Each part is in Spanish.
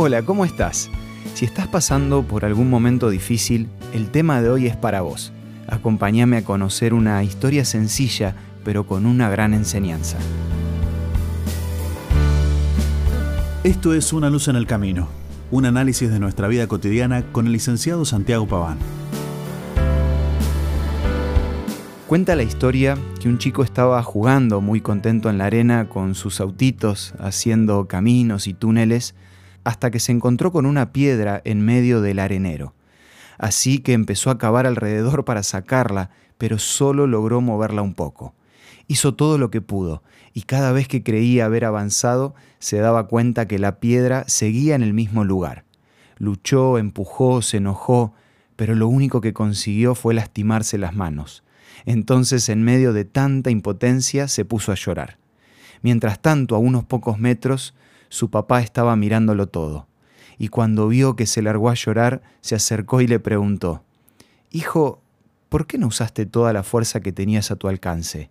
Hola, ¿cómo estás? Si estás pasando por algún momento difícil, el tema de hoy es para vos. Acompáñame a conocer una historia sencilla, pero con una gran enseñanza. Esto es Una luz en el camino, un análisis de nuestra vida cotidiana con el licenciado Santiago Paván. Cuenta la historia que un chico estaba jugando muy contento en la arena con sus autitos, haciendo caminos y túneles, hasta que se encontró con una piedra en medio del arenero. Así que empezó a cavar alrededor para sacarla, pero solo logró moverla un poco. Hizo todo lo que pudo, y cada vez que creía haber avanzado, se daba cuenta que la piedra seguía en el mismo lugar. Luchó, empujó, se enojó, pero lo único que consiguió fue lastimarse las manos. Entonces, en medio de tanta impotencia, se puso a llorar. Mientras tanto, a unos pocos metros, su papá estaba mirándolo todo, y cuando vio que se largó a llorar, se acercó y le preguntó, Hijo, ¿por qué no usaste toda la fuerza que tenías a tu alcance?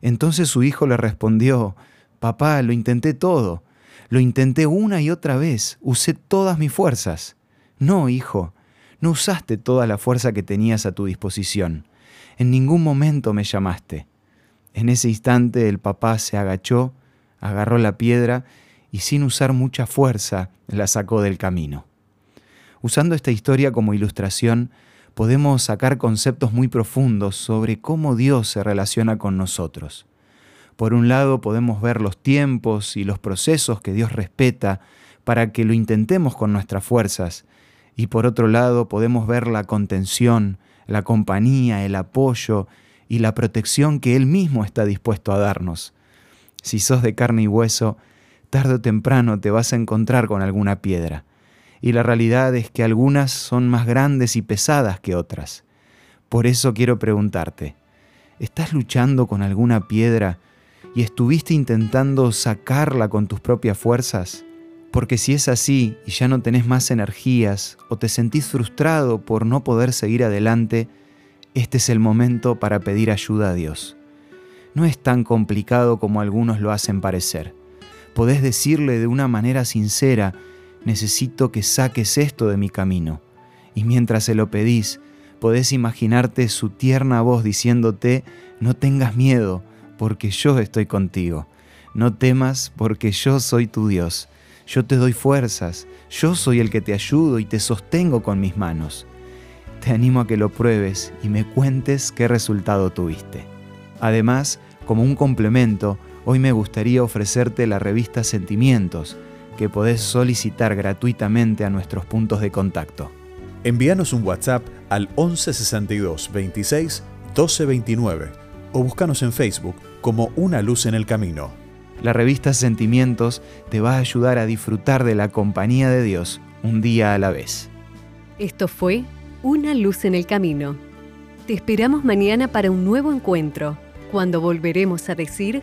Entonces su hijo le respondió, Papá, lo intenté todo, lo intenté una y otra vez, usé todas mis fuerzas. No, hijo, no usaste toda la fuerza que tenías a tu disposición. En ningún momento me llamaste. En ese instante el papá se agachó, agarró la piedra y sin usar mucha fuerza la sacó del camino. Usando esta historia como ilustración, podemos sacar conceptos muy profundos sobre cómo Dios se relaciona con nosotros. Por un lado podemos ver los tiempos y los procesos que Dios respeta para que lo intentemos con nuestras fuerzas, y por otro lado podemos ver la contención, la compañía, el apoyo y la protección que Él mismo está dispuesto a darnos. Si sos de carne y hueso, tarde o temprano te vas a encontrar con alguna piedra. Y la realidad es que algunas son más grandes y pesadas que otras. Por eso quiero preguntarte, ¿estás luchando con alguna piedra y estuviste intentando sacarla con tus propias fuerzas? Porque si es así y ya no tenés más energías o te sentís frustrado por no poder seguir adelante, este es el momento para pedir ayuda a Dios. No es tan complicado como algunos lo hacen parecer. Podés decirle de una manera sincera, necesito que saques esto de mi camino. Y mientras se lo pedís, podés imaginarte su tierna voz diciéndote, no tengas miedo, porque yo estoy contigo. No temas, porque yo soy tu Dios yo te doy fuerzas, yo soy el que te ayudo y te sostengo con mis manos. Te animo a que lo pruebes y me cuentes qué resultado tuviste. Además, como un complemento, hoy me gustaría ofrecerte la revista Sentimientos, que podés solicitar gratuitamente a nuestros puntos de contacto. Envíanos un WhatsApp al 1162 26 1229 o búscanos en Facebook como Una Luz en el Camino. La revista Sentimientos te va a ayudar a disfrutar de la compañía de Dios un día a la vez. Esto fue Una luz en el camino. Te esperamos mañana para un nuevo encuentro, cuando volveremos a decir...